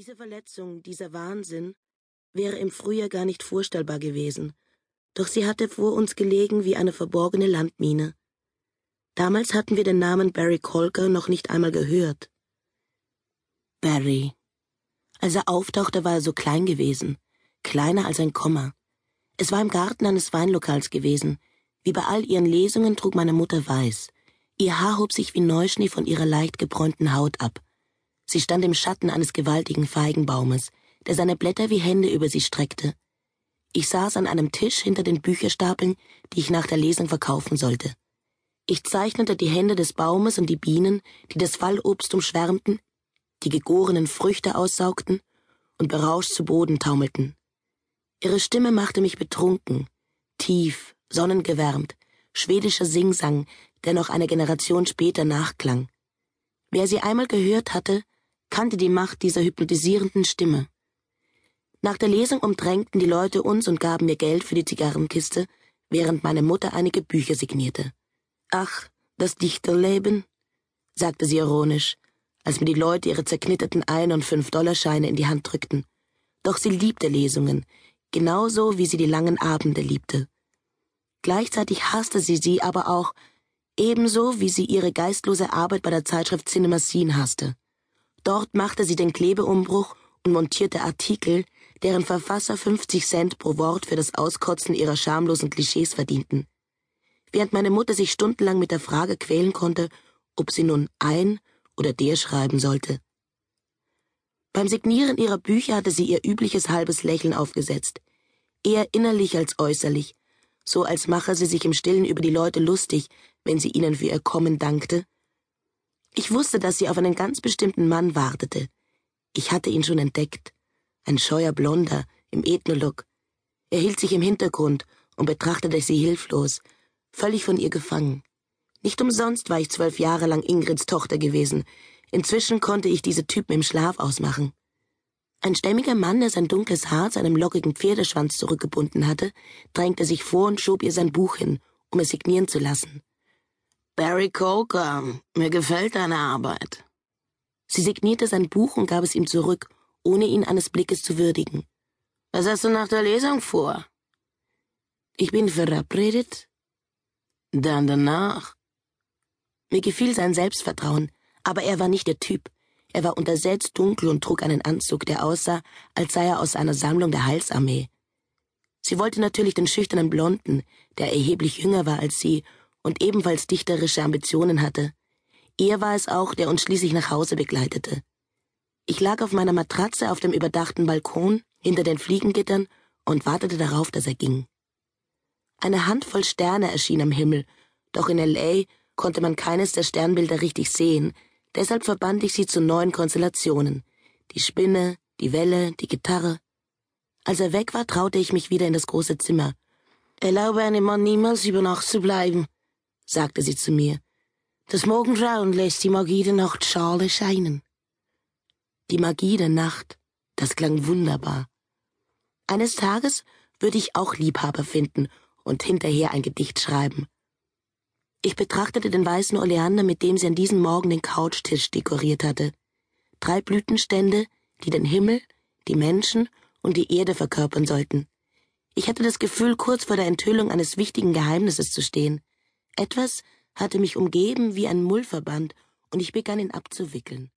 Diese Verletzung, dieser Wahnsinn wäre im Frühjahr gar nicht vorstellbar gewesen, doch sie hatte vor uns gelegen wie eine verborgene Landmine. Damals hatten wir den Namen Barry Colker noch nicht einmal gehört. Barry. Als er auftauchte, war er so klein gewesen, kleiner als ein Komma. Es war im Garten eines Weinlokals gewesen. Wie bei all ihren Lesungen trug meine Mutter weiß. Ihr Haar hob sich wie Neuschnee von ihrer leicht gebräunten Haut ab. Sie stand im Schatten eines gewaltigen Feigenbaumes, der seine Blätter wie Hände über sie streckte. Ich saß an einem Tisch hinter den Bücherstapeln, die ich nach der Lesung verkaufen sollte. Ich zeichnete die Hände des Baumes und die Bienen, die das Fallobst umschwärmten, die gegorenen Früchte aussaugten und berauscht zu Boden taumelten. Ihre Stimme machte mich betrunken, tief, sonnengewärmt, schwedischer Singsang, der noch eine Generation später nachklang. Wer sie einmal gehört hatte, kannte die Macht dieser hypnotisierenden Stimme. Nach der Lesung umdrängten die Leute uns und gaben mir Geld für die Zigarrenkiste, während meine Mutter einige Bücher signierte. Ach, das Dichterleben, sagte sie ironisch, als mir die Leute ihre zerknitterten Ein- und Fünf-Dollar-Scheine in die Hand drückten. Doch sie liebte Lesungen, genauso wie sie die langen Abende liebte. Gleichzeitig hasste sie sie aber auch, ebenso wie sie ihre geistlose Arbeit bei der Zeitschrift Cinema Scene hasste. Dort machte sie den Klebeumbruch und montierte Artikel, deren Verfasser 50 Cent pro Wort für das Auskotzen ihrer schamlosen Klischees verdienten. Während meine Mutter sich stundenlang mit der Frage quälen konnte, ob sie nun ein oder der schreiben sollte. Beim Signieren ihrer Bücher hatte sie ihr übliches halbes Lächeln aufgesetzt, eher innerlich als äußerlich, so als mache sie sich im Stillen über die Leute lustig, wenn sie ihnen für ihr Kommen dankte, ich wusste, dass sie auf einen ganz bestimmten Mann wartete. Ich hatte ihn schon entdeckt. Ein scheuer Blonder im Ethnolook. Er hielt sich im Hintergrund und betrachtete sie hilflos, völlig von ihr gefangen. Nicht umsonst war ich zwölf Jahre lang Ingrids Tochter gewesen. Inzwischen konnte ich diese Typen im Schlaf ausmachen. Ein stämmiger Mann, der sein dunkles Haar zu einem lockigen Pferdeschwanz zurückgebunden hatte, drängte sich vor und schob ihr sein Buch hin, um es signieren zu lassen. Barry Coker, mir gefällt deine Arbeit. Sie signierte sein Buch und gab es ihm zurück, ohne ihn eines Blickes zu würdigen. Was hast du nach der Lesung vor? Ich bin verabredet. Dann danach. Mir gefiel sein Selbstvertrauen, aber er war nicht der Typ. Er war untersetzt dunkel und trug einen Anzug, der aussah, als sei er aus einer Sammlung der Heilsarmee. Sie wollte natürlich den schüchternen Blonden, der erheblich jünger war als sie und ebenfalls dichterische Ambitionen hatte. Er war es auch, der uns schließlich nach Hause begleitete. Ich lag auf meiner Matratze auf dem überdachten Balkon hinter den Fliegengittern und wartete darauf, dass er ging. Eine Handvoll Sterne erschien am Himmel, doch in L.A. konnte man keines der Sternbilder richtig sehen, deshalb verband ich sie zu neuen Konstellationen. Die Spinne, die Welle, die Gitarre. Als er weg war, traute ich mich wieder in das große Zimmer. Erlaube einem Mann niemals über Nacht zu bleiben, sagte sie zu mir. Das Morgengrauen lässt die Magie der Nacht Schale scheinen. Die Magie der Nacht, das klang wunderbar. Eines Tages würde ich auch Liebhaber finden und hinterher ein Gedicht schreiben. Ich betrachtete den weißen Oleander, mit dem sie an diesem Morgen den Couchtisch dekoriert hatte. Drei Blütenstände, die den Himmel, die Menschen und die Erde verkörpern sollten. Ich hatte das Gefühl, kurz vor der Enthüllung eines wichtigen Geheimnisses zu stehen. Etwas hatte mich umgeben wie ein Mullverband, und ich begann ihn abzuwickeln.